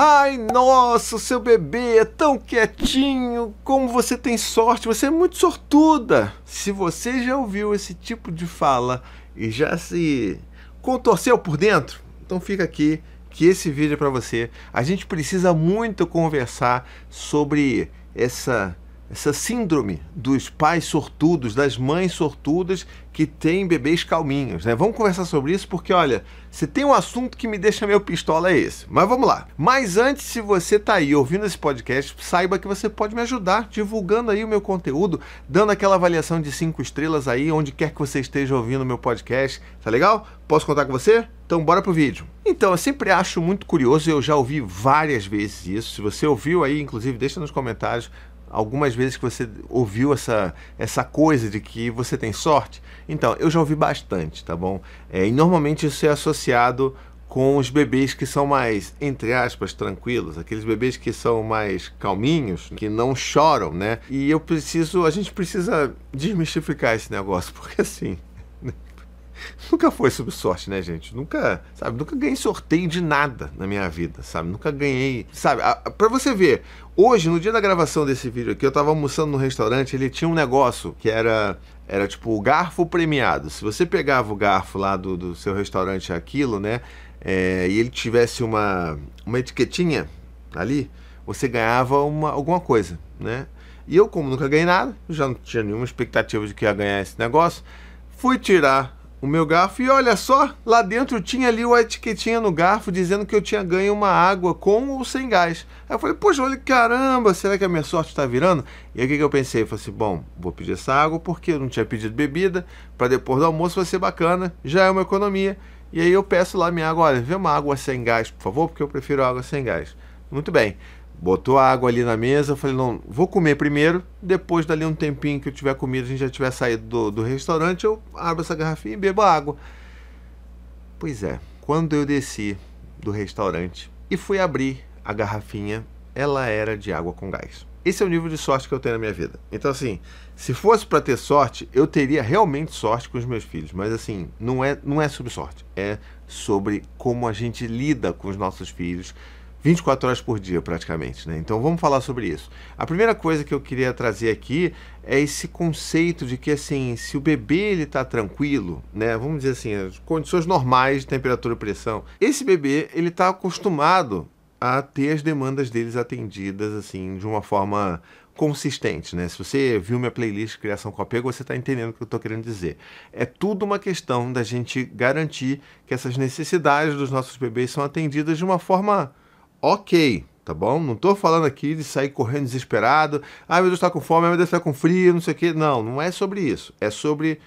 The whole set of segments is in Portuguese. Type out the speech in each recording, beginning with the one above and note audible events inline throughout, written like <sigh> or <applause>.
Ai, nossa, o seu bebê é tão quietinho, como você tem sorte, você é muito sortuda. Se você já ouviu esse tipo de fala e já se contorceu por dentro, então fica aqui que esse vídeo é para você. A gente precisa muito conversar sobre essa essa síndrome dos pais sortudos, das mães sortudas que têm bebês calminhos, né? Vamos conversar sobre isso porque, olha, se tem um assunto que me deixa meio pistola é esse. Mas vamos lá. Mas antes, se você tá aí ouvindo esse podcast, saiba que você pode me ajudar divulgando aí o meu conteúdo, dando aquela avaliação de cinco estrelas aí, onde quer que você esteja ouvindo o meu podcast. Tá legal? Posso contar com você? Então bora pro vídeo. Então, eu sempre acho muito curioso, eu já ouvi várias vezes isso. Se você ouviu aí, inclusive, deixa nos comentários algumas vezes que você ouviu essa, essa coisa de que você tem sorte? Então, eu já ouvi bastante, tá bom? É, e normalmente isso é associado com os bebês que são mais, entre aspas, tranquilos, aqueles bebês que são mais calminhos, que não choram, né? E eu preciso, a gente precisa desmistificar esse negócio, <laughs> porque assim, nunca foi sobre sorte, né, gente? Nunca, sabe, nunca ganhei sorteio de nada na minha vida, sabe? Nunca ganhei, sabe? Para você ver, hoje, no dia da gravação desse vídeo aqui, eu tava almoçando no restaurante, ele tinha um negócio que era era tipo o garfo premiado. Se você pegava o garfo lá do, do seu restaurante aquilo, né, é, e ele tivesse uma uma etiquetinha ali, você ganhava uma alguma coisa, né? E eu, como nunca ganhei nada, já não tinha nenhuma expectativa de que ia ganhar esse negócio, fui tirar o meu garfo e olha só, lá dentro tinha ali uma etiquetinha no garfo dizendo que eu tinha ganho uma água com ou sem gás. Aí eu falei, poxa, olha caramba, será que a minha sorte está virando? E aí o que, que eu pensei? Eu falei assim, bom, vou pedir essa água porque eu não tinha pedido bebida, para depois do almoço vai ser bacana, já é uma economia. E aí eu peço lá minha água, olha, vê uma água sem gás, por favor, porque eu prefiro água sem gás. Muito bem. Botou a água ali na mesa, eu falei, não, vou comer primeiro, depois dali um tempinho que eu tiver comido, a gente já tiver saído do, do restaurante, eu abro essa garrafinha e bebo a água. Pois é, quando eu desci do restaurante e fui abrir a garrafinha, ela era de água com gás. Esse é o nível de sorte que eu tenho na minha vida. Então, assim, se fosse para ter sorte, eu teria realmente sorte com os meus filhos. Mas, assim, não é, não é sobre sorte. É sobre como a gente lida com os nossos filhos, 24 horas por dia, praticamente. Né? Então vamos falar sobre isso. A primeira coisa que eu queria trazer aqui é esse conceito de que assim, se o bebê ele está tranquilo, né? Vamos dizer assim, as condições normais de temperatura e pressão, esse bebê ele está acostumado a ter as demandas deles atendidas assim de uma forma consistente, né? Se você viu minha playlist Criação com Apego, você está entendendo o que eu estou querendo dizer. É tudo uma questão da gente garantir que essas necessidades dos nossos bebês são atendidas de uma forma ok, tá bom? Não estou falando aqui de sair correndo desesperado. Ah, meu Deus, está com fome, ah, meu Deus, está com frio, não sei o quê. Não, não é sobre isso. É sobre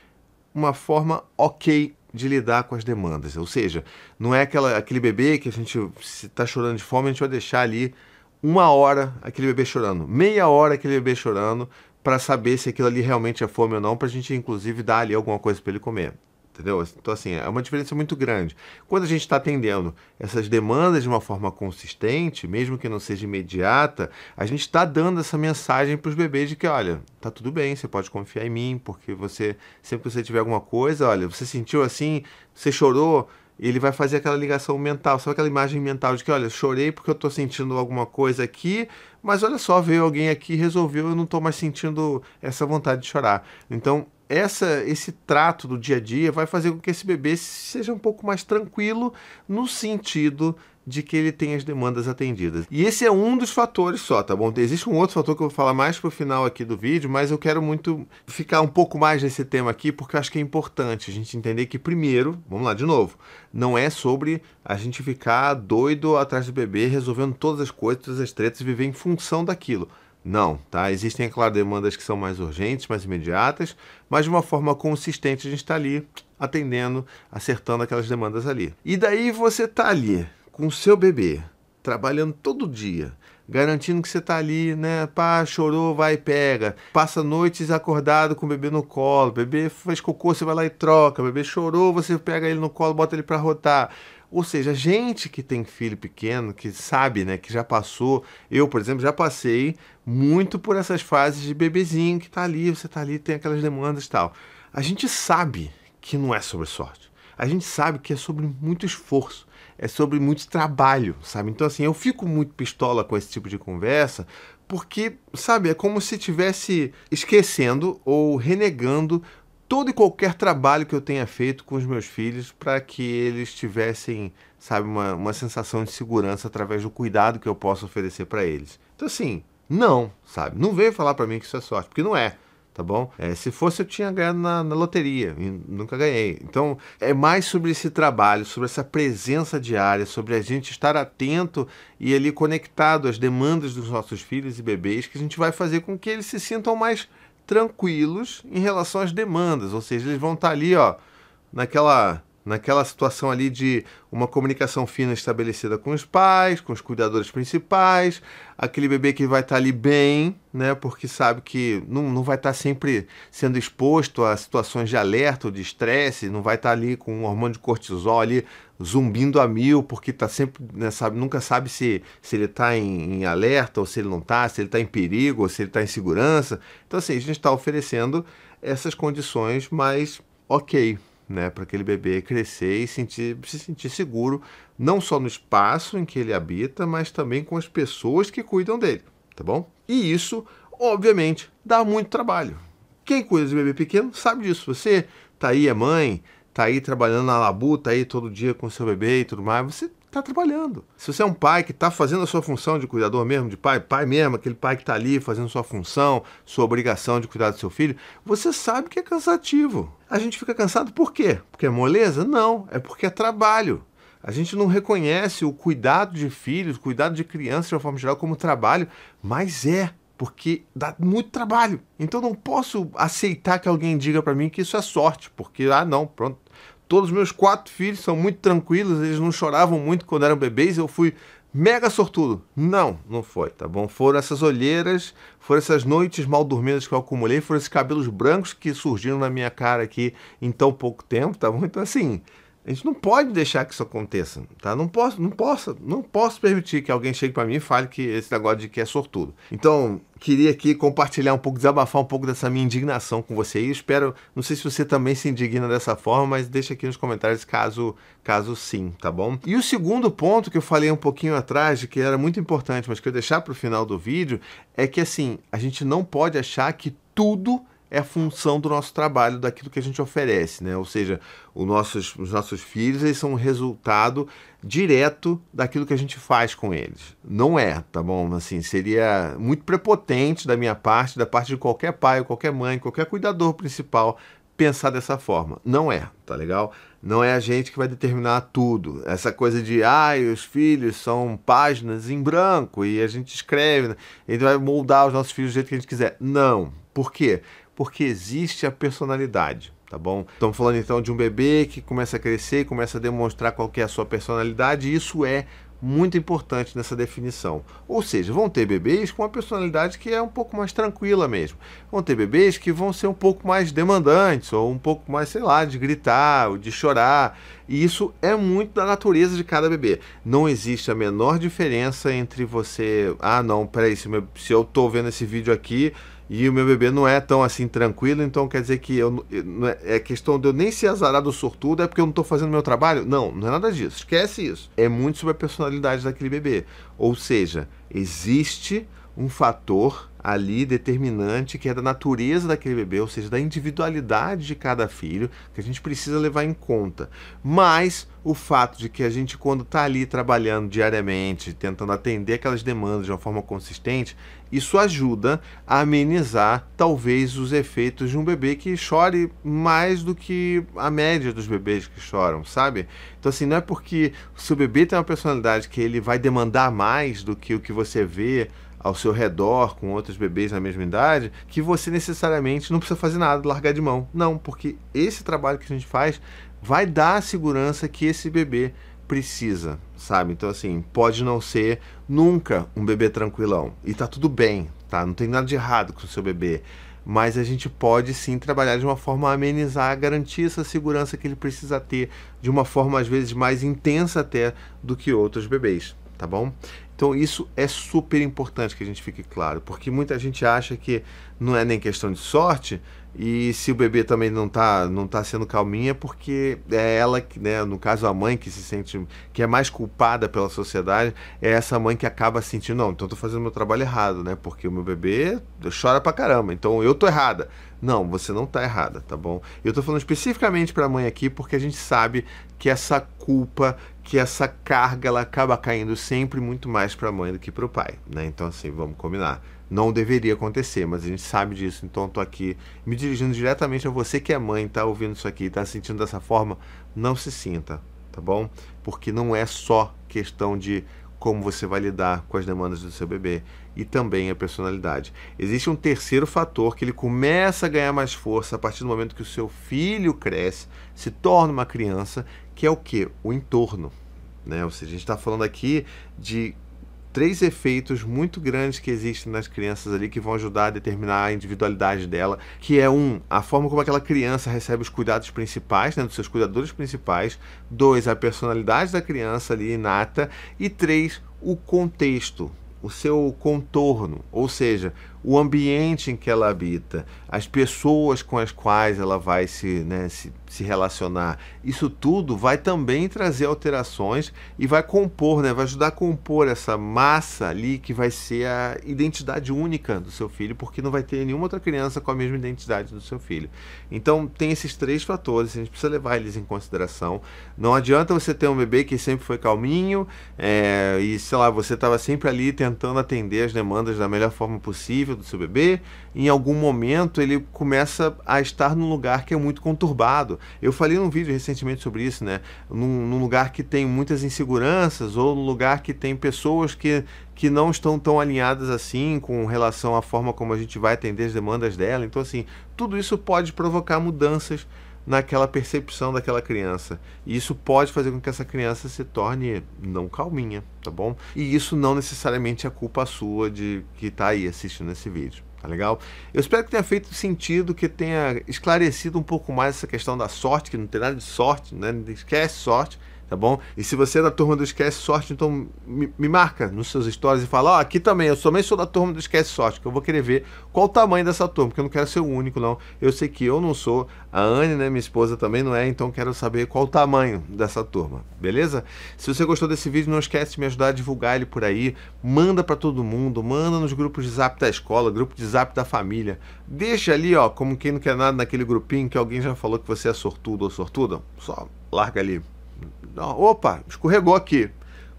uma forma ok de lidar com as demandas. Ou seja, não é aquela, aquele bebê que a gente, está chorando de fome, a gente vai deixar ali uma hora aquele bebê chorando, meia hora aquele bebê chorando, para saber se aquilo ali realmente é fome ou não, para a gente inclusive dar ali alguma coisa para ele comer entendeu? Então, assim, é uma diferença muito grande. Quando a gente está atendendo essas demandas de uma forma consistente, mesmo que não seja imediata, a gente está dando essa mensagem para os bebês de que, olha, tá tudo bem, você pode confiar em mim, porque você, sempre que você tiver alguma coisa, olha, você sentiu assim, você chorou, ele vai fazer aquela ligação mental, só aquela imagem mental de que, olha, chorei porque eu estou sentindo alguma coisa aqui, mas olha só, veio alguém aqui resolveu, eu não estou mais sentindo essa vontade de chorar. Então, essa, esse trato do dia a dia vai fazer com que esse bebê seja um pouco mais tranquilo no sentido de que ele tem as demandas atendidas. E esse é um dos fatores só, tá bom? Existe um outro fator que eu vou falar mais pro final aqui do vídeo, mas eu quero muito ficar um pouco mais nesse tema aqui, porque eu acho que é importante a gente entender que, primeiro, vamos lá de novo, não é sobre a gente ficar doido atrás do bebê, resolvendo todas as coisas, todas as tretas e viver em função daquilo. Não, tá? Existem, é claro, demandas que são mais urgentes, mais imediatas, mas de uma forma consistente a gente está ali atendendo, acertando aquelas demandas ali. E daí você tá ali com o seu bebê, trabalhando todo dia, garantindo que você tá ali, né? Pá, chorou, vai pega. Passa noites acordado com o bebê no colo. Bebê fez cocô, você vai lá e troca. Bebê chorou, você pega ele no colo, bota ele para rotar. Ou seja, gente que tem filho pequeno, que sabe, né, que já passou, eu, por exemplo, já passei muito por essas fases de bebezinho que tá ali, você tá ali, tem aquelas demandas e tal. A gente sabe que não é sobre sorte. A gente sabe que é sobre muito esforço. é sobre muito trabalho, sabe? Então, assim, eu fico muito pistola com esse tipo de conversa, porque, sabe, é como se estivesse esquecendo ou renegando todo e qualquer trabalho que eu tenha feito com os meus filhos para que eles tivessem, sabe, uma, uma sensação de segurança através do cuidado que eu posso oferecer para eles. Então, assim, não, sabe? Não veio falar para mim que isso é sorte, porque não é tá bom? É, se fosse eu tinha ganhado na, na, loteria e nunca ganhei. Então é mais sobre esse trabalho, sobre essa presença diária, sobre a gente estar atento e ali conectado às demandas dos nossos filhos e bebês que a gente vai fazer com que eles se sintam mais tranquilos em relação às demandas, ou seja, eles vão estar ali, ó, naquela naquela situação ali de uma comunicação fina estabelecida com os pais, com os cuidadores principais, aquele bebê que vai estar ali bem, né, porque sabe que não, não vai estar sempre sendo exposto a situações de alerta ou de estresse, não vai estar ali com um hormônio de cortisol ali zumbindo a mil, porque está sempre, né, sabe, nunca sabe se, se ele está em, em, alerta ou se ele não está, se ele está em perigo ou se ele está em segurança. Então, assim, a gente está oferecendo essas condições mais ok, né, para aquele bebê crescer e sentir, se sentir seguro, não só no espaço em que ele habita, mas também com as pessoas que cuidam dele, tá bom? E isso, obviamente, dá muito trabalho. Quem cuida de bebê pequeno sabe disso. Você tá aí, é mãe, tá aí trabalhando na labuta aí todo dia com seu bebê e tudo mais, você está trabalhando. Se você é um pai que está fazendo a sua função de cuidador mesmo, de pai, pai mesmo, aquele pai que está ali fazendo sua função, sua obrigação de cuidar do seu filho, você sabe que é cansativo. A gente fica cansado por quê? Porque é moleza? Não, é porque é trabalho. A gente não reconhece o cuidado de filhos, o cuidado de crianças de uma forma geral como trabalho, mas é porque dá muito trabalho. Então não posso aceitar que alguém diga para mim que isso é sorte, porque ah não, pronto, Todos os meus quatro filhos são muito tranquilos, eles não choravam muito quando eram bebês, eu fui mega sortudo. Não, não foi, tá bom? Foram essas olheiras, foram essas noites mal dormidas que eu acumulei, foram esses cabelos brancos que surgiram na minha cara aqui em tão pouco tempo, tá bom? Então, assim, a gente não pode deixar que isso aconteça, tá? Não posso, não posso, não posso permitir que alguém chegue para mim e fale que esse negócio de que é sortudo. Então, queria aqui compartilhar um pouco, desabafar um pouco dessa minha indignação com você e espero, não sei se você também se indigna dessa forma, mas deixa aqui nos comentários caso, caso sim, tá bom? E o segundo ponto que eu falei um pouquinho atrás, de que era muito importante, mas que eu deixar para o final do vídeo, é que assim, a gente não pode achar que tudo é a função do nosso trabalho, daquilo que a gente oferece, né? Ou seja, os nossos, os nossos filhos eles são um resultado direto daquilo que a gente faz com eles. Não é, tá bom? Assim, seria muito prepotente da minha parte, da parte de qualquer pai, qualquer mãe, qualquer cuidador principal pensar dessa forma. Não é, tá legal? Não é a gente que vai determinar tudo. Essa coisa de, ah, os filhos são páginas em branco e a gente escreve, né? gente vai moldar os nossos filhos do jeito que a gente quiser. Não. Por quê? Porque existe a personalidade, tá bom? Estamos falando então de um bebê que começa a crescer, começa a demonstrar qual é a sua personalidade, e isso é muito importante nessa definição. Ou seja, vão ter bebês com uma personalidade que é um pouco mais tranquila mesmo. Vão ter bebês que vão ser um pouco mais demandantes, ou um pouco mais, sei lá, de gritar, ou de chorar. E isso é muito da natureza de cada bebê. Não existe a menor diferença entre você. Ah, não, peraí, se, se eu estou vendo esse vídeo aqui e o meu bebê não é tão assim tranquilo, então quer dizer que eu, é, é questão de eu nem ser azarado ou sortudo, é porque eu não estou fazendo meu trabalho? Não, não é nada disso. Esquece isso. É muito sobre a personalidade daquele bebê. Ou seja, existe um fator ali determinante que é da natureza daquele bebê, ou seja, da individualidade de cada filho, que a gente precisa levar em conta. Mas o fato de que a gente, quando está ali trabalhando diariamente, tentando atender aquelas demandas de uma forma consistente, isso ajuda a amenizar talvez os efeitos de um bebê que chore mais do que a média dos bebês que choram, sabe? Então, assim, não é porque o seu bebê tem uma personalidade que ele vai demandar mais do que o que você vê ao seu redor com outros bebês na mesma idade, que você necessariamente não precisa fazer nada, largar de mão. Não, porque esse trabalho que a gente faz vai dar a segurança que esse bebê precisa, sabe? Então, assim, pode não ser nunca um bebê tranquilão. E tá tudo bem, tá? Não tem nada de errado com o seu bebê. Mas a gente pode sim trabalhar de uma forma a amenizar, garantir essa segurança que ele precisa ter, de uma forma às vezes mais intensa até do que outros bebês, tá bom? Então isso é super importante que a gente fique claro, porque muita gente acha que não é nem questão de sorte, e se o bebê também não está não tá sendo calminha, porque é ela que, né, no caso a mãe que se sente, que é mais culpada pela sociedade, é essa mãe que acaba sentindo, não, então tô fazendo meu trabalho errado, né? Porque o meu bebê chora pra caramba, então eu tô errada. Não, você não tá errada, tá bom? Eu tô falando especificamente pra mãe aqui porque a gente sabe que essa culpa, que essa carga, ela acaba caindo sempre muito mais pra mãe do que pro pai, né? Então assim, vamos combinar não deveria acontecer, mas a gente sabe disso, então estou aqui me dirigindo diretamente a você que é mãe, está ouvindo isso aqui, está sentindo dessa forma, não se sinta, tá bom? Porque não é só questão de como você vai lidar com as demandas do seu bebê e também a personalidade. Existe um terceiro fator que ele começa a ganhar mais força a partir do momento que o seu filho cresce, se torna uma criança, que é o que? O entorno. Né? Ou seja, a gente está falando aqui de três efeitos muito grandes que existem nas crianças ali que vão ajudar a determinar a individualidade dela, que é um, a forma como aquela criança recebe os cuidados principais, né, dos seus cuidadores principais, dois, a personalidade da criança ali inata e três, o contexto, o seu contorno, ou seja, o ambiente em que ela habita, as pessoas com as quais ela vai se, né, se, se relacionar. Isso tudo vai também trazer alterações e vai compor, né, vai ajudar a compor essa massa ali que vai ser a identidade única do seu filho, porque não vai ter nenhuma outra criança com a mesma identidade do seu filho. Então tem esses três fatores, a gente precisa levar eles em consideração. Não adianta você ter um bebê que sempre foi calminho é, e, sei lá, você estava sempre ali tentando atender as demandas da melhor forma possível do seu bebê, em algum momento ele começa a estar num lugar que é muito conturbado. Eu falei num vídeo recentemente sobre isso, né? Num, num lugar que tem muitas inseguranças ou num lugar que tem pessoas que, que não estão tão alinhadas assim com relação à forma como a gente vai atender as demandas dela. Então, assim, tudo isso pode provocar mudanças naquela percepção daquela criança. E isso pode fazer com que essa criança se torne não calminha, tá bom? E isso não necessariamente é culpa sua de que está aí assistindo esse vídeo. Tá legal? Eu espero que tenha feito sentido, que tenha esclarecido um pouco mais essa questão da sorte, que não tem nada de sorte, né? Esquece sorte tá bom? E se você é da turma do Esquece Sorte, então me, me marca nos seus stories e fala, ó, oh, aqui também, eu também sou da turma do Esquece Sorte, que eu vou querer ver qual o tamanho dessa turma, porque eu não quero ser o único, não. Eu sei que eu não sou, a Anne, né, minha esposa também não é, então quero saber qual o tamanho dessa turma, beleza? Se você gostou desse vídeo, não esquece de me ajudar a divulgar ele por aí, manda para todo mundo, manda nos grupos de zap da escola, grupo de zap da família, deixa ali, ó, como quem não quer nada naquele grupinho que alguém já falou que você é sortudo ou sortuda, só larga ali Opa, escorregou aqui.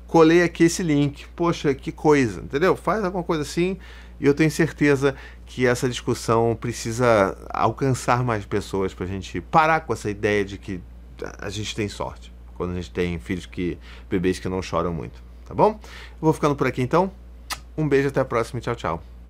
Colei aqui esse link. Poxa, que coisa, entendeu? Faz alguma coisa assim e eu tenho certeza que essa discussão precisa alcançar mais pessoas para a gente parar com essa ideia de que a gente tem sorte quando a gente tem filhos que bebês que não choram muito, tá bom? Eu vou ficando por aqui então. Um beijo até a próxima tchau, tchau.